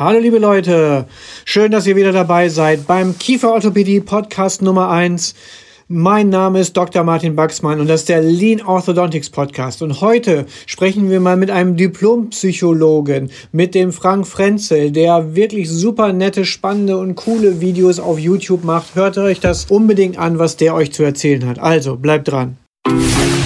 Hallo liebe Leute, schön, dass ihr wieder dabei seid beim Kieferorthopädie Podcast Nummer 1. Mein Name ist Dr. Martin Baxmann und das ist der Lean Orthodontics Podcast. Und heute sprechen wir mal mit einem Diplompsychologen, mit dem Frank Frenzel, der wirklich super nette, spannende und coole Videos auf YouTube macht. Hört euch das unbedingt an, was der euch zu erzählen hat. Also bleibt dran.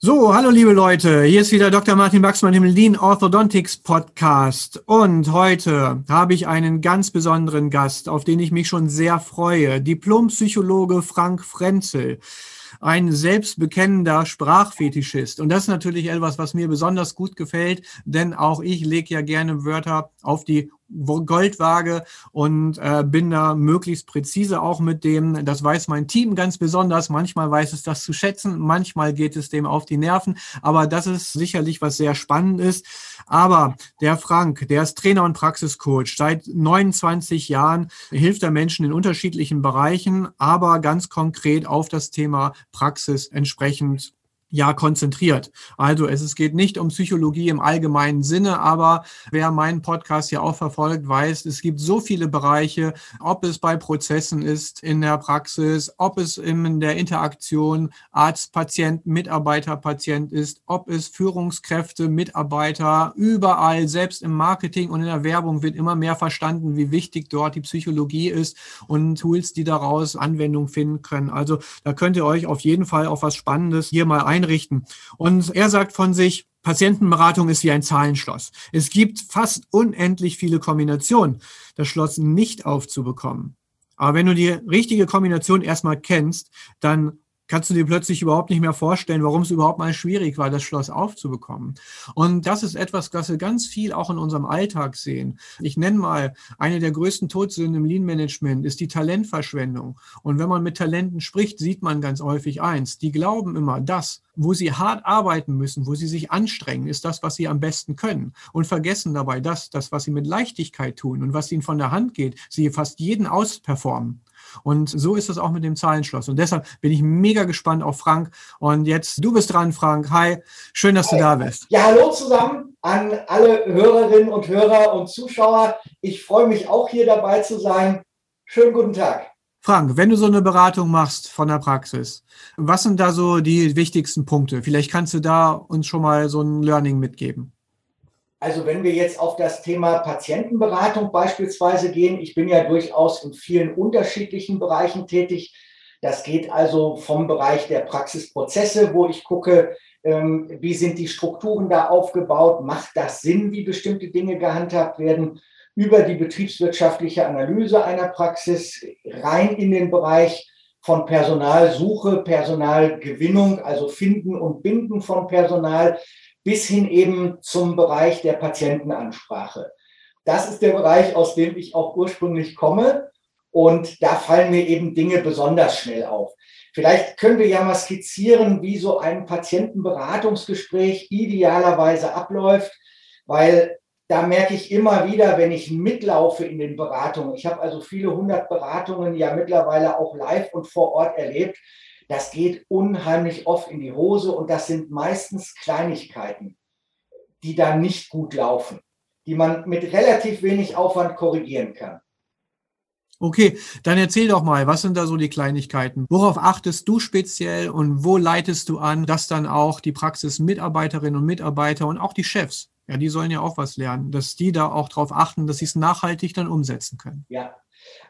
So, hallo liebe Leute, hier ist wieder Dr. Martin Baxmann im Lean Orthodontics Podcast und heute habe ich einen ganz besonderen Gast, auf den ich mich schon sehr freue, Diplompsychologe Frank Frenzel ein selbstbekennender Sprachfetischist. Und das ist natürlich etwas, was mir besonders gut gefällt, denn auch ich lege ja gerne Wörter auf die Goldwaage und äh, bin da möglichst präzise auch mit dem. Das weiß mein Team ganz besonders. Manchmal weiß es das zu schätzen, manchmal geht es dem auf die Nerven. Aber das ist sicherlich was sehr spannend ist. Aber der Frank, der ist Trainer und Praxiscoach. Seit 29 Jahren hilft er Menschen in unterschiedlichen Bereichen, aber ganz konkret auf das Thema Praxis entsprechend ja konzentriert. Also es, es geht nicht um Psychologie im allgemeinen Sinne, aber wer meinen Podcast ja auch verfolgt, weiß, es gibt so viele Bereiche, ob es bei Prozessen ist in der Praxis, ob es in der Interaktion Arzt-Patient, Mitarbeiter-Patient ist, ob es Führungskräfte, Mitarbeiter, überall, selbst im Marketing und in der Werbung wird immer mehr verstanden, wie wichtig dort die Psychologie ist und Tools, die daraus Anwendung finden können. Also da könnt ihr euch auf jeden Fall auf was Spannendes hier mal ein einrichten. Und er sagt von sich, Patientenberatung ist wie ein Zahlenschloss. Es gibt fast unendlich viele Kombinationen, das Schloss nicht aufzubekommen. Aber wenn du die richtige Kombination erstmal kennst, dann kannst du dir plötzlich überhaupt nicht mehr vorstellen, warum es überhaupt mal schwierig war, das Schloss aufzubekommen. Und das ist etwas, was wir ganz viel auch in unserem Alltag sehen. Ich nenne mal, eine der größten Todsünden im Lean-Management ist die Talentverschwendung. Und wenn man mit Talenten spricht, sieht man ganz häufig eins. Die glauben immer, das, wo sie hart arbeiten müssen, wo sie sich anstrengen, ist das, was sie am besten können. Und vergessen dabei das, das, was sie mit Leichtigkeit tun und was ihnen von der Hand geht, sie fast jeden ausperformen. Und so ist es auch mit dem Zahlenschloss. Und deshalb bin ich mega gespannt auf Frank. Und jetzt, du bist dran, Frank. Hi, schön, dass Hi. du da bist. Ja, hallo zusammen an alle Hörerinnen und Hörer und Zuschauer. Ich freue mich auch hier dabei zu sein. Schönen guten Tag. Frank, wenn du so eine Beratung machst von der Praxis, was sind da so die wichtigsten Punkte? Vielleicht kannst du da uns schon mal so ein Learning mitgeben. Also wenn wir jetzt auf das Thema Patientenberatung beispielsweise gehen, ich bin ja durchaus in vielen unterschiedlichen Bereichen tätig. Das geht also vom Bereich der Praxisprozesse, wo ich gucke, ähm, wie sind die Strukturen da aufgebaut, macht das Sinn, wie bestimmte Dinge gehandhabt werden, über die betriebswirtschaftliche Analyse einer Praxis rein in den Bereich von Personalsuche, Personalgewinnung, also Finden und Binden von Personal, bis hin eben zum Bereich der Patientenansprache. Das ist der Bereich, aus dem ich auch ursprünglich komme. Und da fallen mir eben Dinge besonders schnell auf. Vielleicht können wir ja mal skizzieren, wie so ein Patientenberatungsgespräch idealerweise abläuft, weil da merke ich immer wieder, wenn ich mitlaufe in den Beratungen, ich habe also viele hundert Beratungen ja mittlerweile auch live und vor Ort erlebt, das geht unheimlich oft in die Hose und das sind meistens Kleinigkeiten, die da nicht gut laufen, die man mit relativ wenig Aufwand korrigieren kann. Okay, dann erzähl doch mal, was sind da so die Kleinigkeiten? Worauf achtest du speziell und wo leitest du an, dass dann auch die Praxismitarbeiterinnen und Mitarbeiter und auch die Chefs, ja, die sollen ja auch was lernen, dass die da auch darauf achten, dass sie es nachhaltig dann umsetzen können? Ja,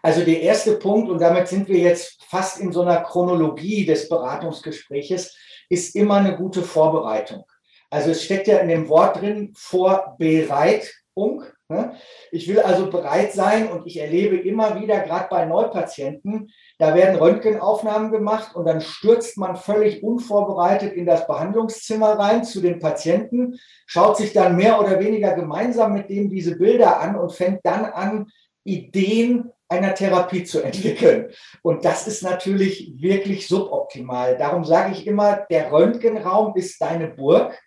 also der erste Punkt, und damit sind wir jetzt fast in so einer Chronologie des Beratungsgespräches, ist immer eine gute Vorbereitung. Also es steckt ja in dem Wort drin, vorbereit Punkt. Ne? Ich will also bereit sein und ich erlebe immer wieder, gerade bei Neupatienten, da werden Röntgenaufnahmen gemacht und dann stürzt man völlig unvorbereitet in das Behandlungszimmer rein zu den Patienten, schaut sich dann mehr oder weniger gemeinsam mit dem diese Bilder an und fängt dann an, Ideen einer Therapie zu entwickeln. Und das ist natürlich wirklich suboptimal. Darum sage ich immer, der Röntgenraum ist deine Burg.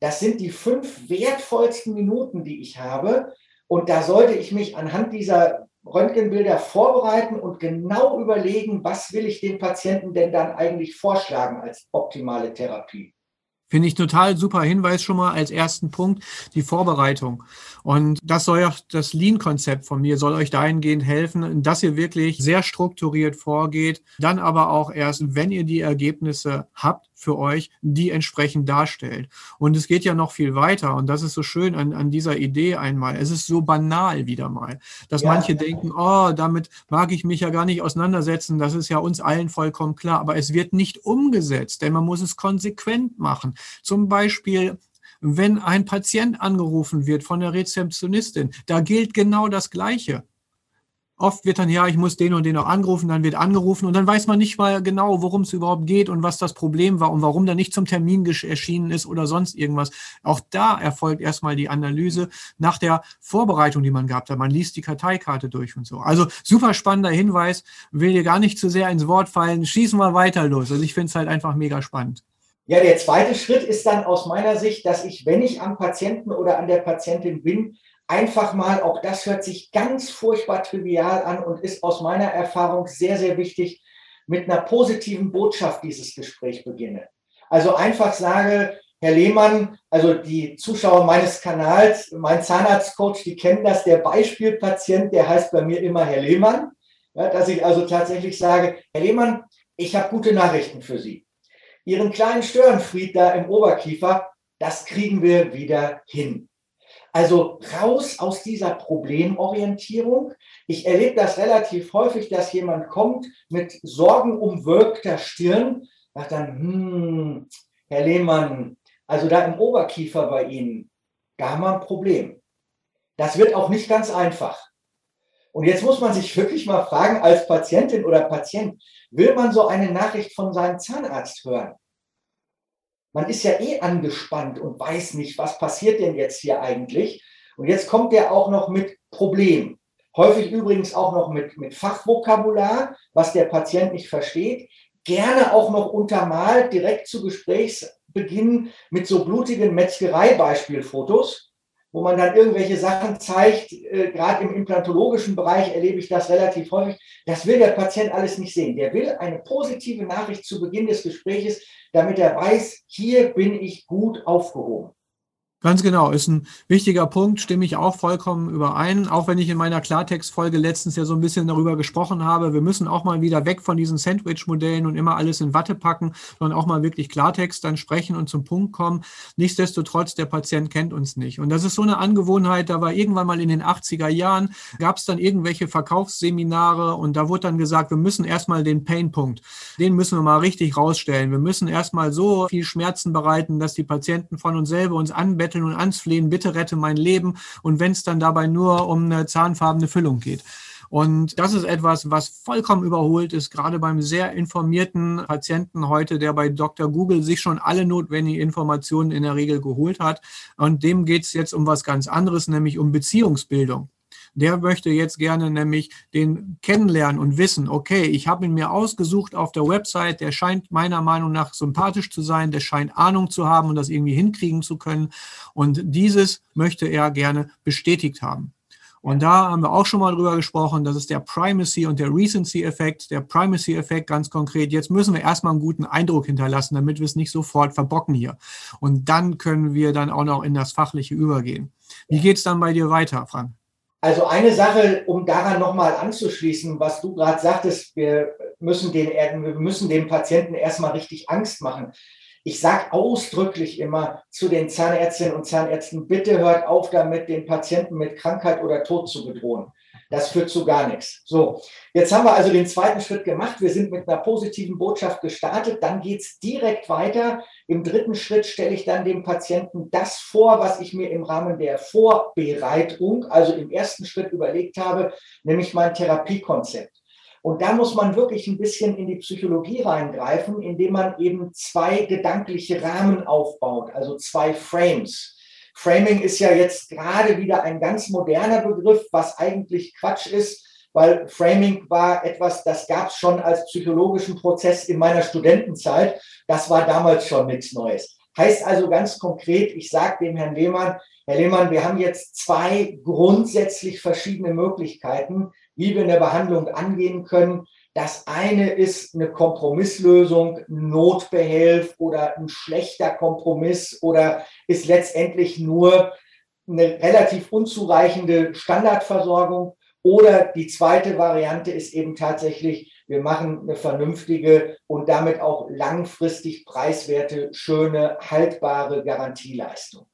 Das sind die fünf wertvollsten Minuten, die ich habe. Und da sollte ich mich anhand dieser Röntgenbilder vorbereiten und genau überlegen, was will ich dem Patienten denn dann eigentlich vorschlagen als optimale Therapie. Finde ich total super Hinweis schon mal als ersten Punkt, die Vorbereitung. Und das soll auch das Lean-Konzept von mir, soll euch dahingehend helfen, dass ihr wirklich sehr strukturiert vorgeht, dann aber auch erst, wenn ihr die Ergebnisse habt, für euch, die entsprechend darstellt. Und es geht ja noch viel weiter. Und das ist so schön an, an dieser Idee einmal. Es ist so banal wieder mal, dass ja. manche denken, oh, damit mag ich mich ja gar nicht auseinandersetzen. Das ist ja uns allen vollkommen klar. Aber es wird nicht umgesetzt, denn man muss es konsequent machen. Zum Beispiel wenn ein Patient angerufen wird von der Rezeptionistin, da gilt genau das Gleiche. Oft wird dann, ja, ich muss den und den noch angerufen, dann wird angerufen und dann weiß man nicht mal genau, worum es überhaupt geht und was das Problem war und warum der nicht zum Termin erschienen ist oder sonst irgendwas. Auch da erfolgt erstmal die Analyse nach der Vorbereitung, die man gehabt hat. Man liest die Karteikarte durch und so. Also super spannender Hinweis, will dir gar nicht zu sehr ins Wort fallen. Schießen wir weiter los. Also ich finde es halt einfach mega spannend. Ja, der zweite Schritt ist dann aus meiner Sicht, dass ich, wenn ich am Patienten oder an der Patientin bin, einfach mal, auch das hört sich ganz furchtbar trivial an und ist aus meiner Erfahrung sehr, sehr wichtig, mit einer positiven Botschaft dieses Gespräch beginne. Also einfach sage, Herr Lehmann, also die Zuschauer meines Kanals, mein Zahnarztcoach, die kennen das, der Beispielpatient, der heißt bei mir immer Herr Lehmann, ja, dass ich also tatsächlich sage, Herr Lehmann, ich habe gute Nachrichten für Sie. Ihren kleinen Störenfried da im Oberkiefer, das kriegen wir wieder hin. Also raus aus dieser Problemorientierung. Ich erlebe das relativ häufig, dass jemand kommt mit sorgenumwölkter Stirn, sagt dann, hm, Herr Lehmann, also da im Oberkiefer bei Ihnen, da haben wir ein Problem. Das wird auch nicht ganz einfach. Und jetzt muss man sich wirklich mal fragen, als Patientin oder Patient, will man so eine Nachricht von seinem Zahnarzt hören? Man ist ja eh angespannt und weiß nicht, was passiert denn jetzt hier eigentlich. Und jetzt kommt der auch noch mit Problemen. Häufig übrigens auch noch mit, mit Fachvokabular, was der Patient nicht versteht. Gerne auch noch untermalt direkt zu Gesprächsbeginn mit so blutigen Metzgerei-Beispielfotos wo man dann irgendwelche Sachen zeigt. Äh, Gerade im implantologischen Bereich erlebe ich das relativ häufig. Das will der Patient alles nicht sehen. Der will eine positive Nachricht zu Beginn des Gespräches, damit er weiß, hier bin ich gut aufgehoben. Ganz genau, ist ein wichtiger Punkt, stimme ich auch vollkommen überein. Auch wenn ich in meiner Klartextfolge letztens ja so ein bisschen darüber gesprochen habe, wir müssen auch mal wieder weg von diesen Sandwich-Modellen und immer alles in Watte packen, sondern auch mal wirklich Klartext dann sprechen und zum Punkt kommen. Nichtsdestotrotz, der Patient kennt uns nicht. Und das ist so eine Angewohnheit, da war irgendwann mal in den 80er Jahren, gab es dann irgendwelche Verkaufsseminare und da wurde dann gesagt, wir müssen erstmal den Painpunkt, den müssen wir mal richtig rausstellen. Wir müssen erstmal so viel Schmerzen bereiten, dass die Patienten von uns selber uns anbetteln und ansflehen, bitte rette mein Leben. Und wenn es dann dabei nur um eine zahnfarbene Füllung geht. Und das ist etwas, was vollkommen überholt ist, gerade beim sehr informierten Patienten heute, der bei Dr. Google sich schon alle notwendigen Informationen in der Regel geholt hat. Und dem geht es jetzt um was ganz anderes, nämlich um Beziehungsbildung. Der möchte jetzt gerne nämlich den kennenlernen und wissen, okay, ich habe ihn mir ausgesucht auf der Website, der scheint meiner Meinung nach sympathisch zu sein, der scheint Ahnung zu haben und das irgendwie hinkriegen zu können. Und dieses möchte er gerne bestätigt haben. Und da haben wir auch schon mal drüber gesprochen. Das ist der Primacy und der Recency-Effekt. Der Primacy-Effekt ganz konkret. Jetzt müssen wir erstmal einen guten Eindruck hinterlassen, damit wir es nicht sofort verbocken hier. Und dann können wir dann auch noch in das Fachliche übergehen. Wie geht es dann bei dir weiter, Frank? Also eine Sache, um daran nochmal anzuschließen, was du gerade sagtest, wir müssen, den, wir müssen dem Patienten erstmal richtig Angst machen. Ich sage ausdrücklich immer zu den Zahnärztinnen und Zahnärzten, bitte hört auf damit, den Patienten mit Krankheit oder Tod zu bedrohen. Das führt zu gar nichts. So, jetzt haben wir also den zweiten Schritt gemacht. Wir sind mit einer positiven Botschaft gestartet. Dann geht es direkt weiter. Im dritten Schritt stelle ich dann dem Patienten das vor, was ich mir im Rahmen der Vorbereitung, also im ersten Schritt überlegt habe, nämlich mein Therapiekonzept. Und da muss man wirklich ein bisschen in die Psychologie reingreifen, indem man eben zwei gedankliche Rahmen aufbaut, also zwei Frames. Framing ist ja jetzt gerade wieder ein ganz moderner Begriff, was eigentlich Quatsch ist, weil Framing war etwas, das gab es schon als psychologischen Prozess in meiner Studentenzeit. Das war damals schon nichts Neues. Heißt also ganz konkret, ich sage dem Herrn Lehmann, Herr Lehmann, wir haben jetzt zwei grundsätzlich verschiedene Möglichkeiten, wie wir eine Behandlung angehen können. Das eine ist eine Kompromisslösung, Notbehelf oder ein schlechter Kompromiss oder ist letztendlich nur eine relativ unzureichende Standardversorgung. Oder die zweite Variante ist eben tatsächlich, wir machen eine vernünftige und damit auch langfristig preiswerte, schöne, haltbare Garantieleistung.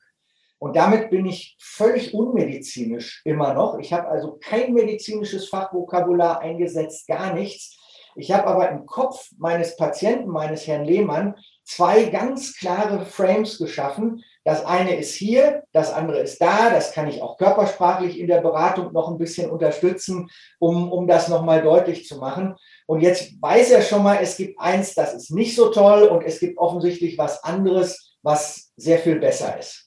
Und damit bin ich völlig unmedizinisch immer noch. Ich habe also kein medizinisches Fachvokabular eingesetzt, gar nichts. Ich habe aber im Kopf meines Patienten, meines Herrn Lehmann, zwei ganz klare Frames geschaffen. Das eine ist hier, das andere ist da. Das kann ich auch körpersprachlich in der Beratung noch ein bisschen unterstützen, um, um das nochmal deutlich zu machen. Und jetzt weiß er schon mal, es gibt eins, das ist nicht so toll und es gibt offensichtlich was anderes, was sehr viel besser ist.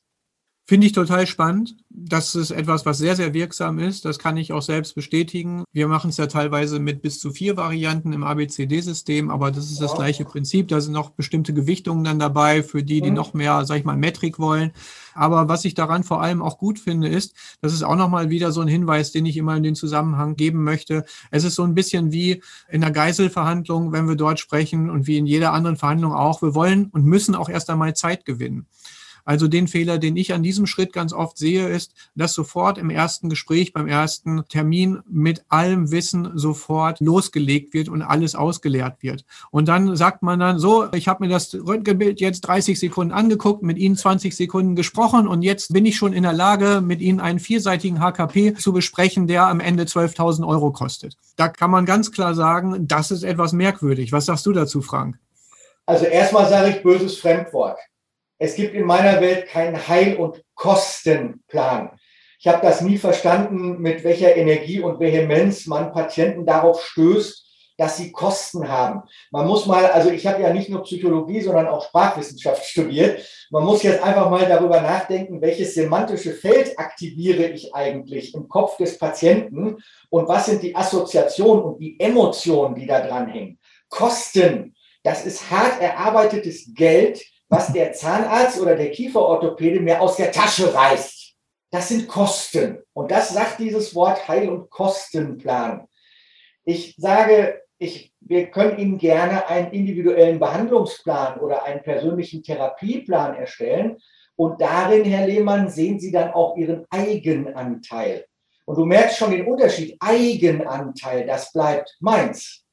Finde ich total spannend. Das ist etwas, was sehr, sehr wirksam ist. Das kann ich auch selbst bestätigen. Wir machen es ja teilweise mit bis zu vier Varianten im ABCD-System, aber das ist das gleiche Prinzip. Da sind noch bestimmte Gewichtungen dann dabei für die, die mhm. noch mehr, sag ich mal, Metrik wollen. Aber was ich daran vor allem auch gut finde, ist, das ist auch nochmal wieder so ein Hinweis, den ich immer in den Zusammenhang geben möchte. Es ist so ein bisschen wie in der Geiselverhandlung, wenn wir dort sprechen und wie in jeder anderen Verhandlung auch. Wir wollen und müssen auch erst einmal Zeit gewinnen. Also den Fehler, den ich an diesem Schritt ganz oft sehe, ist, dass sofort im ersten Gespräch, beim ersten Termin mit allem Wissen sofort losgelegt wird und alles ausgeleert wird. Und dann sagt man dann so, ich habe mir das Röntgenbild jetzt 30 Sekunden angeguckt, mit Ihnen 20 Sekunden gesprochen und jetzt bin ich schon in der Lage, mit Ihnen einen vierseitigen HKP zu besprechen, der am Ende 12.000 Euro kostet. Da kann man ganz klar sagen, das ist etwas merkwürdig. Was sagst du dazu, Frank? Also erstmal sage ich böses Fremdwort. Es gibt in meiner Welt keinen Heil- und Kostenplan. Ich habe das nie verstanden, mit welcher Energie und Vehemenz man Patienten darauf stößt, dass sie Kosten haben. Man muss mal, also ich habe ja nicht nur Psychologie, sondern auch Sprachwissenschaft studiert. Man muss jetzt einfach mal darüber nachdenken, welches semantische Feld aktiviere ich eigentlich im Kopf des Patienten und was sind die Assoziationen und die Emotionen, die da dran hängen. Kosten, das ist hart erarbeitetes Geld, was der Zahnarzt oder der Kieferorthopäde mir aus der Tasche reißt. Das sind Kosten. Und das sagt dieses Wort Heil- und Kostenplan. Ich sage, ich, wir können Ihnen gerne einen individuellen Behandlungsplan oder einen persönlichen Therapieplan erstellen. Und darin, Herr Lehmann, sehen Sie dann auch Ihren Eigenanteil. Und du merkst schon den Unterschied. Eigenanteil, das bleibt meins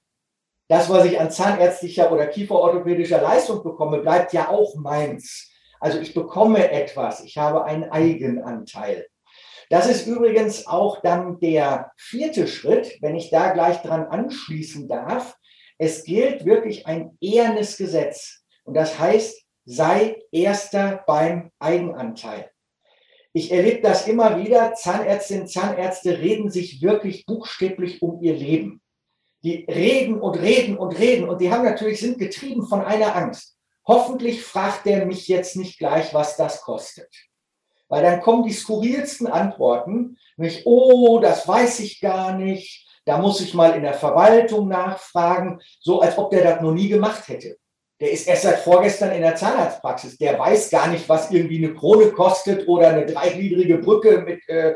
das, was ich an zahnärztlicher oder kieferorthopädischer Leistung bekomme, bleibt ja auch meins. Also ich bekomme etwas, ich habe einen Eigenanteil. Das ist übrigens auch dann der vierte Schritt, wenn ich da gleich dran anschließen darf. Es gilt wirklich ein ehernes Gesetz. Und das heißt, sei erster beim Eigenanteil. Ich erlebe das immer wieder. Zahnärztinnen, Zahnärzte reden sich wirklich buchstäblich um ihr Leben die reden und reden und reden und die haben natürlich, sind getrieben von einer Angst. Hoffentlich fragt der mich jetzt nicht gleich, was das kostet. Weil dann kommen die skurrilsten Antworten, nämlich, oh, das weiß ich gar nicht, da muss ich mal in der Verwaltung nachfragen, so als ob der das noch nie gemacht hätte. Der ist erst seit vorgestern in der Zahnarztpraxis. Der weiß gar nicht, was irgendwie eine Krone kostet oder eine dreigliedrige Brücke mit äh,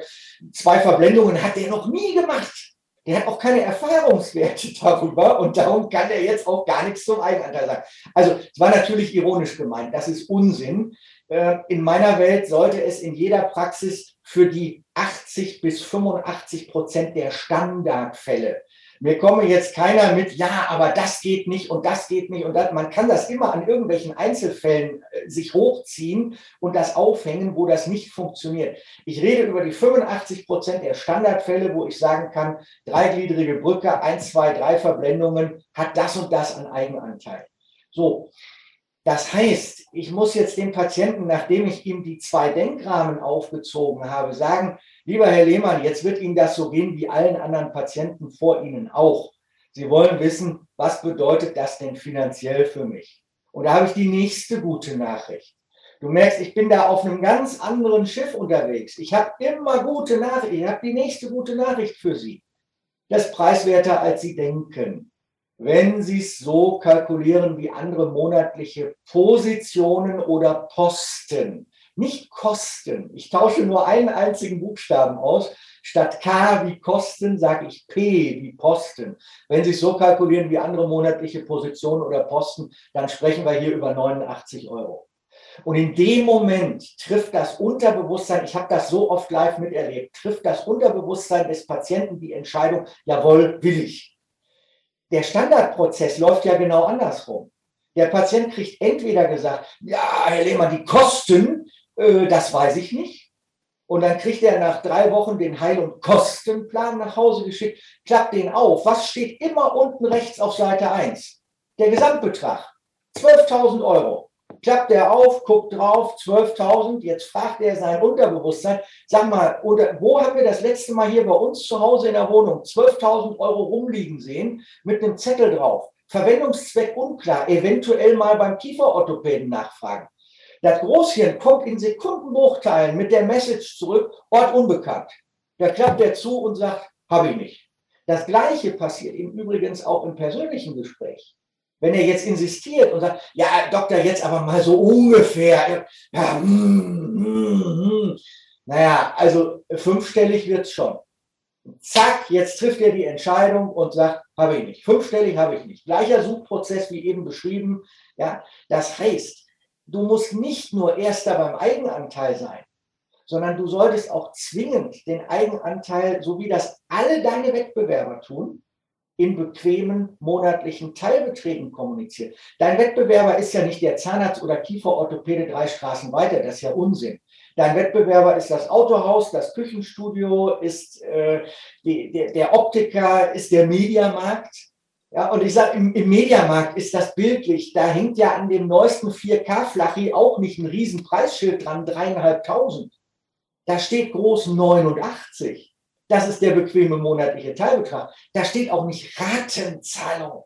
zwei Verblendungen. Hat der noch nie gemacht der hat auch keine Erfahrungswerte darüber und darum kann er jetzt auch gar nichts zum Eigenanteil sagen. Also es war natürlich ironisch gemeint, das ist Unsinn. Äh, in meiner Welt sollte es in jeder Praxis für die 80 bis 85 Prozent der Standardfälle Mir komme jetzt keiner mit, ja, aber das geht nicht und das geht nicht und das. Man kann das immer an irgendwelchen Einzelfällen äh, sich hochziehen und das aufhängen, wo das nicht funktioniert. Ich rede über die 85 Prozent der Standardfälle, wo ich sagen kann, dreigliedrige Brücke, eins, zwei, drei Verblendungen, hat das und das an Eigenanteil. So. Das heißt, ich muss jetzt dem Patienten, nachdem ich ihm die zwei Denkrahmen aufgezogen habe, sagen, Lieber Herr Lehmann, jetzt wird Ihnen das so gehen wie allen anderen Patienten vor Ihnen auch. Sie wollen wissen, was bedeutet das denn finanziell für mich? Und da habe ich die nächste gute Nachricht. Du merkst, ich bin da auf einem ganz anderen Schiff unterwegs. Ich habe immer gute Nachrichten. Ich habe die nächste gute Nachricht für Sie. Das ist preiswerter, als Sie denken. Wenn Sie es so kalkulieren wie andere monatliche Positionen oder Posten, nicht Kosten. Ich tausche nur einen einzigen Buchstaben aus. Statt K wie Kosten sage ich P wie Posten. Wenn Sie es so kalkulieren wie andere monatliche Positionen oder Posten, dann sprechen wir hier über 89 Euro. Und in dem Moment trifft das Unterbewusstsein, ich habe das so oft live miterlebt, trifft das Unterbewusstsein des Patienten die Entscheidung, jawohl, will ich. Der Standardprozess läuft ja genau andersrum. Der Patient kriegt entweder gesagt, ja, Herr Lehmann, die Kosten, äh, das weiß ich nicht. Und dann kriegt er nach drei Wochen den Heil- und Kostenplan nach Hause geschickt, klappt den auf. Was steht immer unten rechts auf Seite 1? Der Gesamtbetrag. 12.000 Euro. Klappt er auf, guckt drauf, 12.000. Jetzt fragt er sein Unterbewusstsein, sag mal, oder, wo haben wir das letzte Mal hier bei uns zu Hause in der Wohnung 12.000 Euro rumliegen sehen mit einem Zettel drauf? Verwendungszweck unklar, eventuell mal beim Kieferorthopäden nachfragen. Das Großhirn kommt in Sekundenbruchteilen mit der Message zurück, Ort unbekannt. Da klappt er zu und sagt, habe ich nicht. Das Gleiche passiert ihm übrigens auch im persönlichen Gespräch. Wenn er jetzt insistiert und sagt, ja, Doktor, jetzt aber mal so ungefähr. Ja, mm, mm, mm. Naja, also fünfstellig wird's schon. Zack, jetzt trifft er die Entscheidung und sagt, habe ich nicht. Fünfstellig habe ich nicht. Gleicher Suchprozess wie eben beschrieben. Ja, das heißt, du musst nicht nur erster beim Eigenanteil sein, sondern du solltest auch zwingend den Eigenanteil, so wie das alle deine Wettbewerber tun, in bequemen monatlichen Teilbeträgen kommunizieren. Dein Wettbewerber ist ja nicht der Zahnarzt oder Kieferorthopäde drei Straßen weiter, das ist ja Unsinn. Dein Wettbewerber ist das Autohaus, das Küchenstudio, ist äh, die, der, der Optiker, ist der Mediamarkt. Ja, und ich sage, im, im Mediamarkt ist das bildlich. Da hängt ja an dem neuesten 4K-Flachi auch nicht ein riesen Preisschild dran, dreieinhalbtausend. Da steht groß 89. Das ist der bequeme monatliche Teilbetrag. Da steht auch nicht Ratenzahlung.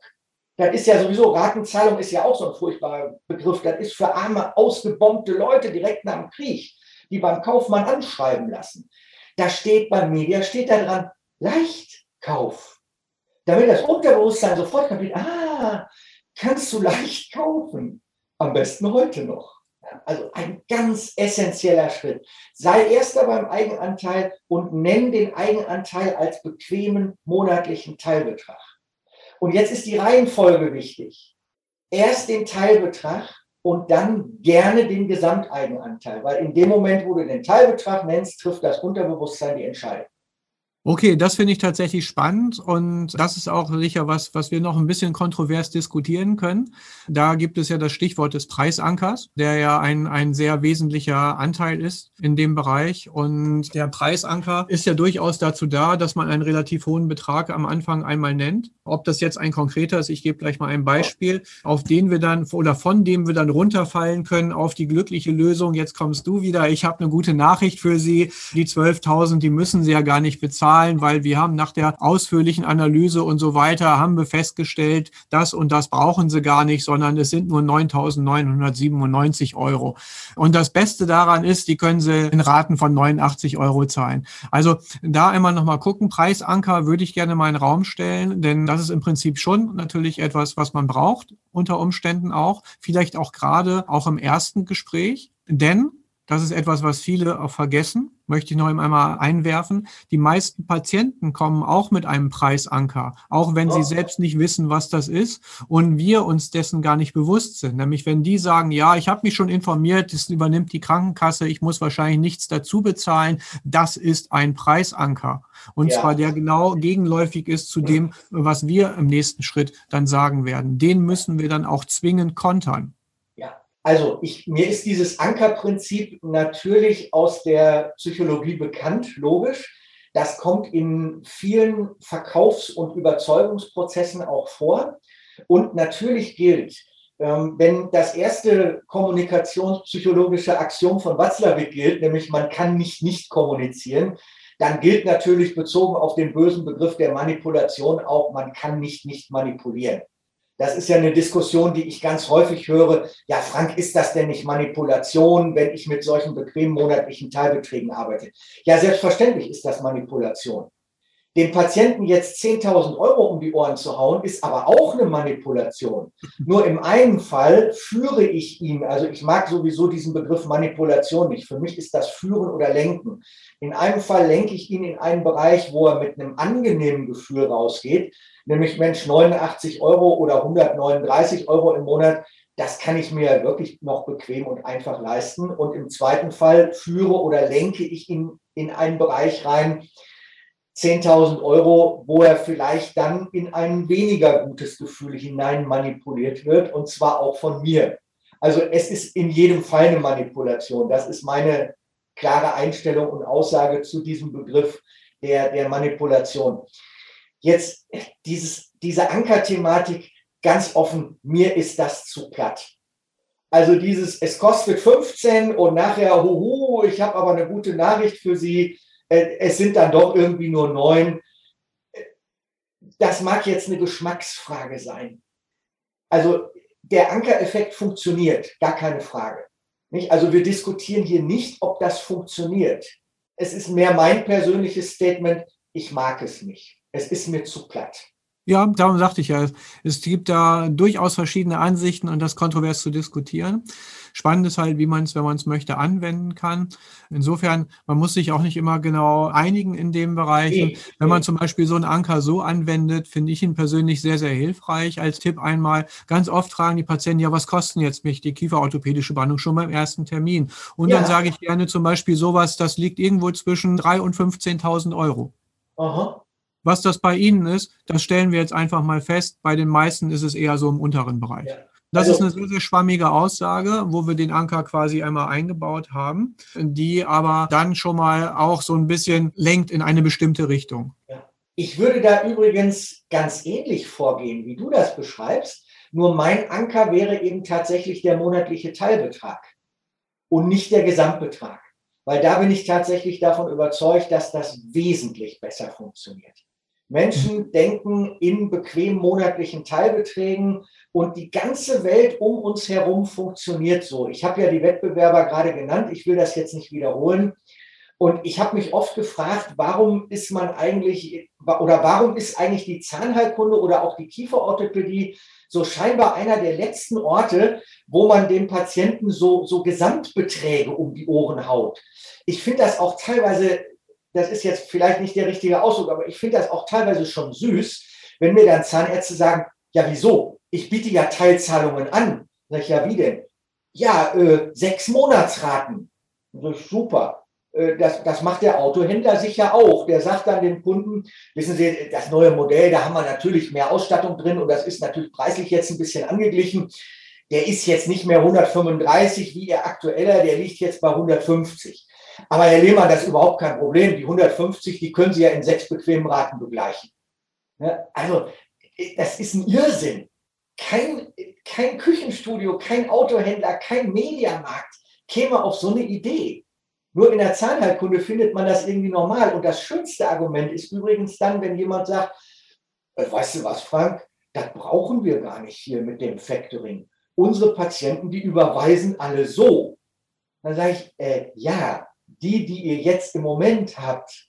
Das ist ja sowieso, Ratenzahlung ist ja auch so ein furchtbarer Begriff. Das ist für arme, ausgebombte Leute direkt nach dem Krieg, die beim Kaufmann anschreiben lassen. Da steht beim Media, steht da dran, Leichtkauf damit das Unterbewusstsein sofort kapiert, ah, kannst du leicht kaufen. Am besten heute noch. Also ein ganz essentieller Schritt. Sei erster beim Eigenanteil und nenn den Eigenanteil als bequemen monatlichen Teilbetrag. Und jetzt ist die Reihenfolge wichtig. Erst den Teilbetrag und dann gerne den Gesamteigenanteil, weil in dem Moment, wo du den Teilbetrag nennst, trifft das Unterbewusstsein die Entscheidung. Okay, das finde ich tatsächlich spannend und das ist auch sicher was, was wir noch ein bisschen kontrovers diskutieren können. Da gibt es ja das Stichwort des Preisankers, der ja ein, ein sehr wesentlicher Anteil ist in dem Bereich. Und der Preisanker ist ja durchaus dazu da, dass man einen relativ hohen Betrag am Anfang einmal nennt. Ob das jetzt ein konkreter ist, ich gebe gleich mal ein Beispiel, auf den wir dann oder von dem wir dann runterfallen können auf die glückliche Lösung. Jetzt kommst du wieder. Ich habe eine gute Nachricht für Sie. Die 12.000, die müssen Sie ja gar nicht bezahlen Zahlen, weil wir haben nach der ausführlichen Analyse und so weiter, haben wir festgestellt, das und das brauchen sie gar nicht, sondern es sind nur 9.997 Euro. Und das Beste daran ist, die können sie in Raten von 89 Euro zahlen. Also da immer nochmal gucken, Preisanker würde ich gerne mal in den Raum stellen, denn das ist im Prinzip schon natürlich etwas, was man braucht, unter Umständen auch, vielleicht auch gerade auch im ersten Gespräch. Denn das ist etwas, was viele auch vergessen, möchte ich noch einmal einwerfen. Die meisten Patienten kommen auch mit einem Preisanker, auch wenn sie selbst nicht wissen, was das ist und wir uns dessen gar nicht bewusst sind. Nämlich wenn die sagen, ja, ich habe mich schon informiert, es übernimmt die Krankenkasse, ich muss wahrscheinlich nichts dazu bezahlen, das ist ein Preisanker. Und ja. zwar der genau gegenläufig ist zu dem, was wir im nächsten Schritt dann sagen werden. Den müssen wir dann auch zwingend kontern. Also ich, mir ist dieses Ankerprinzip natürlich aus der Psychologie bekannt, logisch. Das kommt in vielen Verkaufs- und Überzeugungsprozessen auch vor. Und natürlich gilt, ähm, wenn das erste kommunikationspsychologische Axiom von Watzlawick gilt, nämlich man kann nicht nicht kommunizieren, dann gilt natürlich bezogen auf den bösen Begriff der Manipulation auch, man kann nicht nicht manipulieren. Das ist ja eine Diskussion, die ich ganz häufig höre. Ja, Frank, ist das denn nicht Manipulation, wenn ich mit solchen bequemen monatlichen Teilbeträgen arbeite? Ja, selbstverständlich ist das Manipulation. Dem Patienten jetzt 10.000 Euro um die Ohren zu hauen, ist aber auch eine Manipulation. Nur im einen Fall führe ich ihn, also ich mag sowieso diesen Begriff Manipulation nicht. Für mich ist das Führen oder Lenken. In einem Fall lenke ich ihn in einen Bereich, wo er mit einem angenehmen Gefühl rausgeht nämlich Mensch, 89 Euro oder 139 Euro im Monat, das kann ich mir wirklich noch bequem und einfach leisten. Und im zweiten Fall führe oder lenke ich ihn in einen Bereich rein, 10.000 Euro, wo er vielleicht dann in ein weniger gutes Gefühl hinein manipuliert wird, und zwar auch von mir. Also es ist in jedem Fall eine Manipulation. Das ist meine klare Einstellung und Aussage zu diesem Begriff der, der Manipulation jetzt dieses, diese Ankerthematik ganz offen, mir ist das zu platt. Also dieses, es kostet 15 und nachher, huhu, ich habe aber eine gute Nachricht für Sie, äh, es sind dann doch irgendwie nur neun. Das mag jetzt eine Geschmacksfrage sein. Also der Ankereffekt funktioniert, gar keine Frage. Nicht? Also wir diskutieren hier nicht, ob das funktioniert. Es ist mehr mein persönliches Statement, ich mag es nicht es ist mir zu platt. Ja, darum sagte ich ja, es gibt da durchaus verschiedene Ansichten und das kontrovers zu diskutieren. Spannend ist halt, wie man es, wenn man es möchte, anwenden kann. Insofern, man muss sich auch nicht immer genau einigen in dem Bereich. Nee, wenn man nee. zum Beispiel so einen Anker so anwendet, finde ich ihn persönlich sehr, sehr hilfreich. Als Tipp einmal, ganz oft fragen die Patienten, ja, was kosten jetzt mich die kieferorthopädische Behandlung schon beim ersten Termin? Und ja. dann sage ich gerne zum Beispiel sowas, das liegt irgendwo zwischen 3.000 und 15.000 Euro. Aha. Was das bei Ihnen ist, das stellen wir jetzt einfach mal fest. Bei den meisten ist es eher so im unteren Bereich. Ja. Das also, ist eine sehr, sehr schwammige Aussage, wo wir den Anker quasi einmal eingebaut haben, die aber dann schon mal auch so ein bisschen lenkt in eine bestimmte Richtung. Ich würde da übrigens ganz ähnlich vorgehen, wie du das beschreibst. Nur mein Anker wäre eben tatsächlich der monatliche Teilbetrag und nicht der Gesamtbetrag. Weil da bin ich tatsächlich davon überzeugt, dass das wesentlich besser funktioniert. Menschen denken in bequemen monatlichen Teilbeträgen und die ganze Welt um uns herum funktioniert so. Ich habe ja die Wettbewerber gerade genannt, ich will das jetzt nicht wiederholen. Und ich habe mich oft gefragt, warum ist man eigentlich oder warum ist eigentlich die Zahnheilkunde oder auch die Kieferorthopädie so scheinbar einer der letzten Orte, wo man dem Patienten so, so Gesamtbeträge um die Ohren haut. Ich finde das auch teilweise das ist jetzt vielleicht nicht der richtige Ausdruck, aber ich finde das auch teilweise schon süß, wenn mir dann Zahnärzte sagen, ja, wieso? Ich biete ja Teilzahlungen an. Sag ich, ja, wie denn? Ja, äh, sechs Monatsraten. So, super. Äh, das, das macht der Autohändler sicher auch. Der sagt dann dem Kunden, wissen Sie, das neue Modell, da haben wir natürlich mehr Ausstattung drin und das ist natürlich preislich jetzt ein bisschen angeglichen. Der ist jetzt nicht mehr 135 wie Ihr aktueller, der liegt jetzt bei 150. Aber Herr Lehmann, das ist überhaupt kein Problem. Die 150, die können Sie ja in sechs bequemen Raten begleichen. Also, das ist ein Irrsinn. Kein, kein Küchenstudio, kein Autohändler, kein Mediamarkt käme auf so eine Idee. Nur in der Zahnheilkunde findet man das irgendwie normal. Und das schönste Argument ist übrigens dann, wenn jemand sagt, äh, weißt du was, Frank, das brauchen wir gar nicht hier mit dem Factoring. Unsere Patienten, die überweisen alle so. Dann sage ich, äh, ja, die, die ihr jetzt im Moment habt,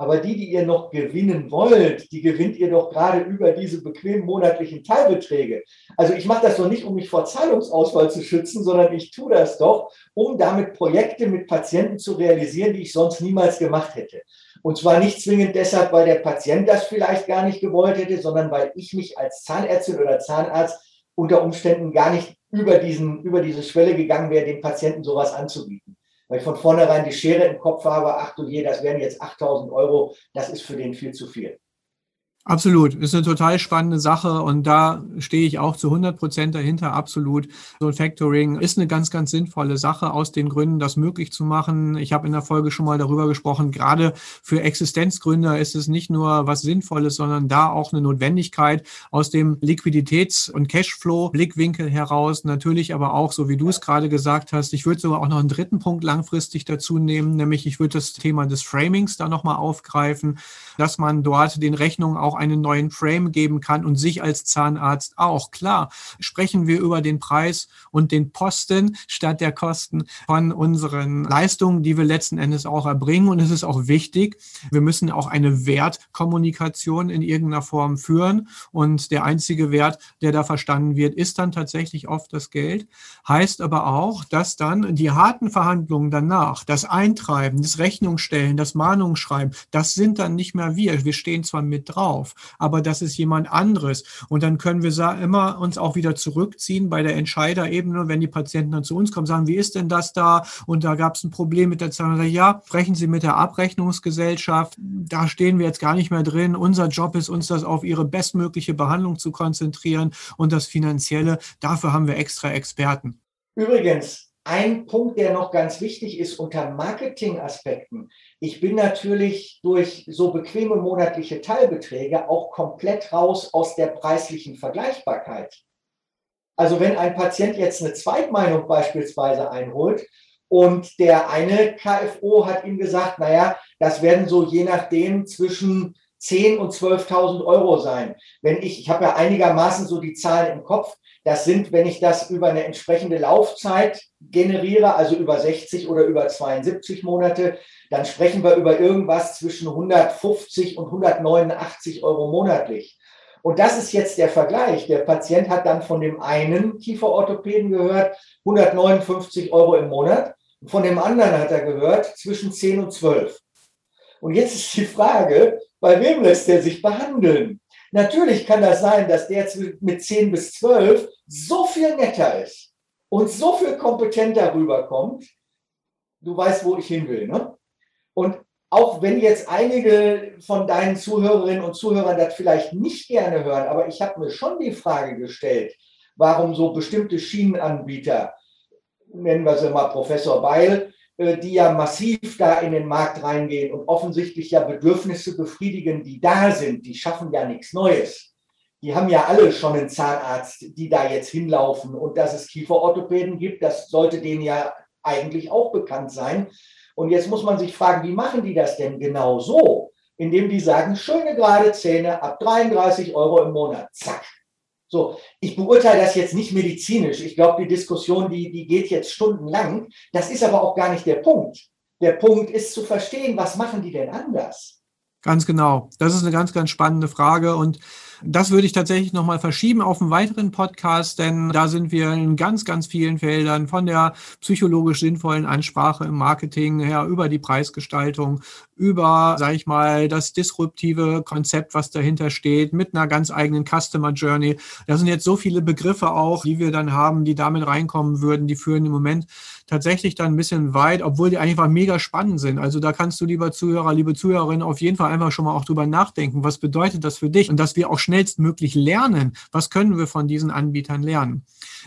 Aber die, die ihr noch gewinnen wollt, die gewinnt ihr doch gerade über diese bequemen monatlichen Teilbeträge. Also ich mache das doch nicht, um mich vor Zahlungsausfall zu schützen, sondern ich tue das doch, um damit Projekte mit Patienten zu realisieren, die ich sonst niemals gemacht hätte. Und zwar nicht zwingend deshalb, weil der Patient das vielleicht gar nicht gewollt hätte, sondern weil ich mich als Zahnärztin oder Zahnarzt unter Umständen gar nicht über, diesen, über diese Schwelle gegangen wäre, dem Patienten sowas anzubieten weil ich von vornherein die Schere im Kopf habe, ach du je, das wären jetzt 8000 Euro, das ist für den viel zu viel. Absolut, ist eine total spannende Sache und da stehe ich auch zu 100 Prozent dahinter, absolut. So ein Factoring ist eine ganz, ganz sinnvolle Sache aus den Gründen, das möglich zu machen. Ich habe in der Folge schon mal darüber gesprochen, gerade für Existenzgründer ist es nicht nur was Sinnvolles, sondern da auch eine Notwendigkeit aus dem Liquiditäts- und Cashflow-Blickwinkel heraus. Natürlich aber auch, so wie du es gerade gesagt hast, ich würde sogar auch noch einen dritten Punkt langfristig dazu nehmen, nämlich ich würde das Thema des Framings da nochmal aufgreifen, dass man dort den Rechnungen auch auch einen neuen Frame geben kann und sich als Zahnarzt auch. Klar, sprechen wir über den Preis und den Posten statt der Kosten von unseren Leistungen, die wir letzten Endes auch erbringen. Und es ist auch wichtig, wir müssen auch eine Wertkommunikation in irgendeiner Form führen. Und der einzige Wert, der da verstanden wird, ist dann tatsächlich oft das Geld. Heißt aber auch, dass dann die harten Verhandlungen danach, das Eintreiben, das Rechnungsstellen, das Mahnungsschreiben, das sind dann nicht mehr wir. Wir stehen zwar mit drauf, auf, aber das ist jemand anderes. Und dann können wir immer uns auch wieder zurückziehen bei der Entscheiderebene, wenn die Patienten dann zu uns kommen, sagen, wie ist denn das da? Und da gab es ein Problem mit der Zahlung. Ja, sprechen Sie mit der Abrechnungsgesellschaft. Da stehen wir jetzt gar nicht mehr drin. Unser Job ist, uns das auf Ihre bestmögliche Behandlung zu konzentrieren und das Finanzielle. Dafür haben wir extra Experten. Übrigens, ein Punkt, der noch ganz wichtig ist unter Marketingaspekten. Ich bin natürlich durch so bequeme monatliche Teilbeträge auch komplett raus aus der preislichen Vergleichbarkeit. Also wenn ein Patient jetzt eine Zweitmeinung beispielsweise einholt und der eine KFO hat ihm gesagt, naja, das werden so je nachdem zwischen 10 und 12.000 Euro sein. Wenn ich, ich habe ja einigermaßen so die Zahlen im Kopf, das sind, wenn ich das über eine entsprechende Laufzeit generiere, also über 60 oder über 72 Monate, dann sprechen wir über irgendwas zwischen 150 und 189 Euro monatlich. Und das ist jetzt der Vergleich. Der Patient hat dann von dem einen Kieferorthopäden gehört 159 Euro im Monat. Von dem anderen hat er gehört zwischen 10 und 12. Und jetzt ist die Frage, bei wem lässt er sich behandeln? Natürlich kann das sein, dass der mit 10 bis 12 so viel netter ist und so viel kompetenter rüberkommt. Du weißt, wo ich hin will. Ne? Und auch wenn jetzt einige von deinen Zuhörerinnen und Zuhörern das vielleicht nicht gerne hören, aber ich habe mir schon die Frage gestellt, warum so bestimmte Schienenanbieter, nennen wir sie mal Professor Beil, die ja massiv da in den Markt reingehen und offensichtlich ja Bedürfnisse befriedigen, die da sind. Die schaffen ja nichts Neues. Die haben ja alle schon einen Zahnarzt, die da jetzt hinlaufen. Und dass es Kieferorthopäden gibt, das sollte denen ja eigentlich auch bekannt sein. Und jetzt muss man sich fragen, wie machen die das denn genau so? Indem die sagen, schöne gerade Zähne ab 33 Euro im Monat. Zack. So, ich beurteile das jetzt nicht medizinisch. Ich glaube, die Diskussion, die, die geht jetzt stundenlang. Das ist aber auch gar nicht der Punkt. Der Punkt ist zu verstehen, was machen die denn anders? Ganz genau. Das ist eine ganz, ganz spannende Frage und das würde ich tatsächlich nochmal verschieben auf einen weiteren Podcast, denn da sind wir in ganz, ganz vielen Feldern von der psychologisch sinnvollen Ansprache im Marketing her über die Preisgestaltung, über, sage ich mal, das disruptive Konzept, was dahinter steht, mit einer ganz eigenen Customer Journey. Da sind jetzt so viele Begriffe auch, die wir dann haben, die damit reinkommen würden, die führen im Moment tatsächlich dann ein bisschen weit, obwohl die einfach mega spannend sind. Also da kannst du, lieber Zuhörer, liebe Zuhörerin, auf jeden Fall einfach schon mal auch drüber nachdenken. Was bedeutet das für dich? Und dass wir auch schnellstmöglich lernen. Was können wir von diesen Anbietern lernen?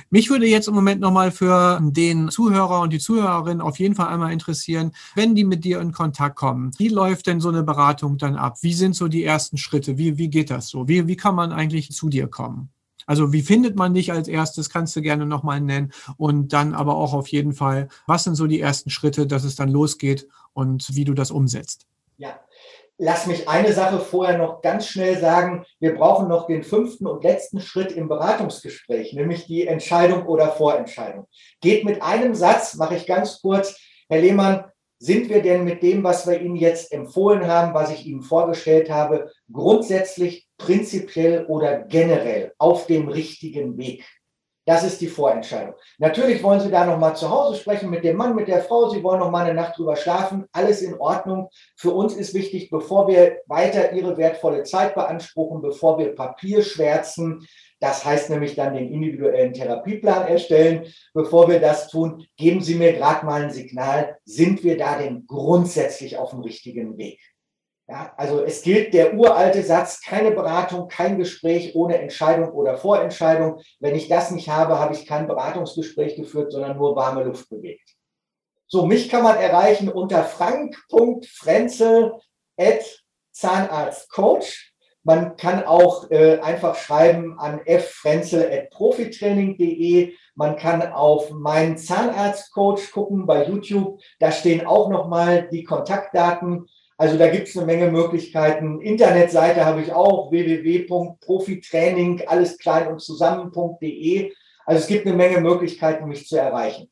Mich würde jetzt im Moment nochmal für den Zuhörer und die Zuhörerin auf jeden Fall einmal interessieren, wenn die mit dir in Kontakt kommen. Wie läuft denn so eine Beratung dann ab? Wie sind so die ersten Schritte? Wie, wie geht das so? Wie, wie kann man eigentlich zu dir kommen? Also wie findet man dich als erstes, kannst du gerne nochmal nennen. Und dann aber auch auf jeden Fall, was sind so die ersten Schritte, dass es dann losgeht und wie du das umsetzt? Ja, lass mich eine Sache vorher noch ganz schnell sagen. Wir brauchen noch den fünften und letzten Schritt im Beratungsgespräch, nämlich die Entscheidung oder Vorentscheidung. Geht mit einem Satz, mache ich ganz kurz. Herr Lehmann, sind wir denn mit dem, was wir Ihnen jetzt empfohlen haben, was ich Ihnen vorgestellt habe, grundsätzlich, prinzipiell oder generell auf dem richtigen Weg? Das ist die Vorentscheidung. Natürlich wollen Sie da noch mal zu Hause sprechen mit dem Mann, mit der Frau. Sie wollen noch mal eine Nacht drüber schlafen. Alles in Ordnung. Für uns ist wichtig, bevor wir weiter Ihre wertvolle Zeit beanspruchen, bevor wir Papier schwärzen, das heißt nämlich dann den individuellen Therapieplan erstellen. Bevor wir das tun, geben Sie mir gerade mal ein Signal. Sind wir da denn grundsätzlich auf dem richtigen Weg? Ja, also es gilt der uralte Satz, keine Beratung, kein Gespräch ohne Entscheidung oder Vorentscheidung. Wenn ich das nicht habe, habe ich kein Beratungsgespräch geführt, sondern nur warme Luft bewegt. So, mich kann man erreichen unter frank.frenzel at Zahnarztcoach. Man kann auch äh, einfach schreiben an ffrenzel.profitraining.de. Man kann auf meinen Zahnarztcoach gucken bei YouTube. Da stehen auch nochmal die Kontaktdaten. Also da gibt es eine Menge Möglichkeiten. Internetseite habe ich auch, www.profitraining, alles klein und zusammen.de. Also es gibt eine Menge Möglichkeiten, mich zu erreichen.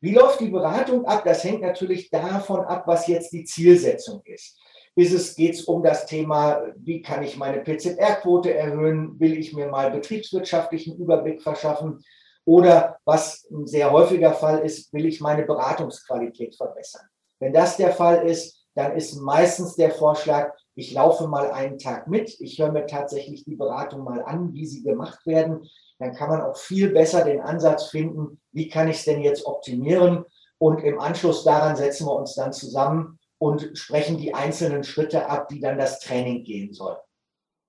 Wie läuft die Beratung ab? Das hängt natürlich davon ab, was jetzt die Zielsetzung ist. Ist es, geht es um das Thema, wie kann ich meine PZR-Quote erhöhen? Will ich mir mal betriebswirtschaftlichen Überblick verschaffen? Oder was ein sehr häufiger Fall ist, will ich meine Beratungsqualität verbessern? Wenn das der Fall ist, dann ist meistens der Vorschlag, ich laufe mal einen Tag mit, ich höre mir tatsächlich die Beratung mal an, wie sie gemacht werden. Dann kann man auch viel besser den Ansatz finden, wie kann ich es denn jetzt optimieren? Und im Anschluss daran setzen wir uns dann zusammen und sprechen die einzelnen Schritte ab, die dann das Training gehen soll.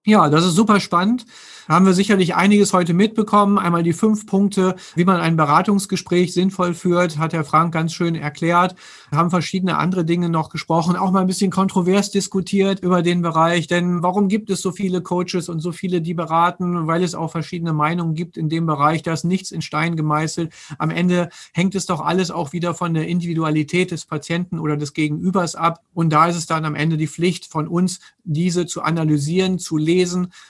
Ja, das ist super spannend. Da haben wir sicherlich einiges heute mitbekommen. Einmal die fünf Punkte, wie man ein Beratungsgespräch sinnvoll führt, hat Herr Frank ganz schön erklärt. Wir haben verschiedene andere Dinge noch gesprochen, auch mal ein bisschen kontrovers diskutiert über den Bereich. Denn warum gibt es so viele Coaches und so viele, die beraten? Weil es auch verschiedene Meinungen gibt in dem Bereich. Da ist nichts in Stein gemeißelt. Am Ende hängt es doch alles auch wieder von der Individualität des Patienten oder des Gegenübers ab. Und da ist es dann am Ende die Pflicht von uns, diese zu analysieren, zu lesen,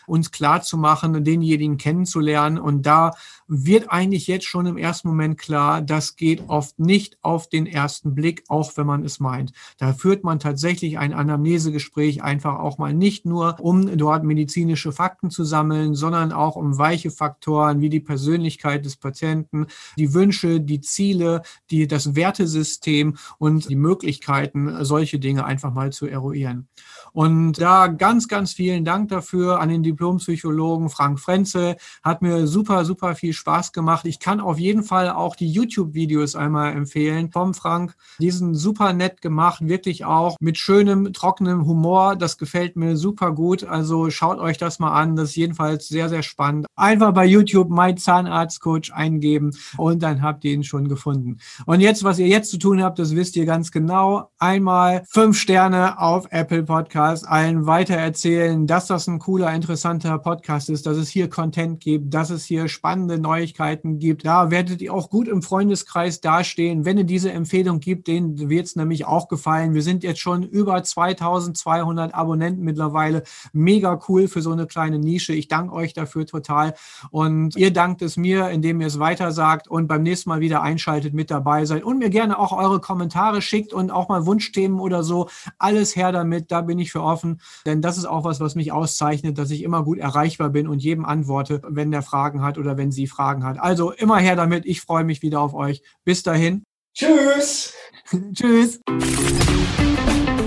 uns klar zu machen, denjenigen kennenzulernen. Und da wird eigentlich jetzt schon im ersten Moment klar, das geht oft nicht auf den ersten Blick, auch wenn man es meint. Da führt man tatsächlich ein Anamnesegespräch einfach auch mal nicht nur, um dort medizinische Fakten zu sammeln, sondern auch um weiche Faktoren wie die Persönlichkeit des Patienten, die Wünsche, die Ziele, die, das Wertesystem und die Möglichkeiten, solche Dinge einfach mal zu eruieren. Und da ganz, ganz vielen Dank dafür an den Diplompsychologen Frank Frenzel. Hat mir super, super viel Spaß gemacht. Ich kann auf jeden Fall auch die YouTube-Videos einmal empfehlen vom Frank. Die sind super nett gemacht, wirklich auch mit schönem, trockenem Humor. Das gefällt mir super gut. Also schaut euch das mal an. Das ist jedenfalls sehr, sehr spannend. Einfach bei YouTube mein Zahnarztcoach eingeben und dann habt ihr ihn schon gefunden. Und jetzt, was ihr jetzt zu tun habt, das wisst ihr ganz genau. Einmal fünf Sterne auf Apple Podcast allen weitererzählen, dass das ein cooler, interessanter Podcast ist, dass es hier Content gibt, dass es hier spannende Neuigkeiten gibt. Da werdet ihr auch gut im Freundeskreis dastehen. Wenn es diese Empfehlung gibt, denen wird es nämlich auch gefallen. Wir sind jetzt schon über 2200 Abonnenten mittlerweile. Mega cool für so eine kleine Nische. Ich danke euch dafür total. Und ihr dankt es mir, indem ihr es weiter sagt und beim nächsten Mal wieder einschaltet, mit dabei seid und mir gerne auch eure Kommentare schickt und auch mal Wunschthemen oder so. Alles her damit. Da bin ich für offen, denn das ist auch was, was mich auszeichnet, dass ich immer gut erreichbar bin und jedem antworte, wenn der Fragen hat oder wenn sie Fragen hat. Also immer her damit. Ich freue mich wieder auf euch. Bis dahin. Tschüss. Tschüss.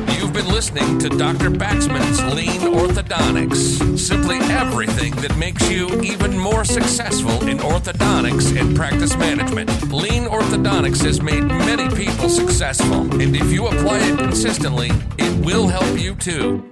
You've been listening to Dr. Baxman's Lean Orthodontics. Simply everything that makes you even more successful in orthodontics and practice management. Lean Orthodontics has made many people successful, and if you apply it consistently, it will help you too.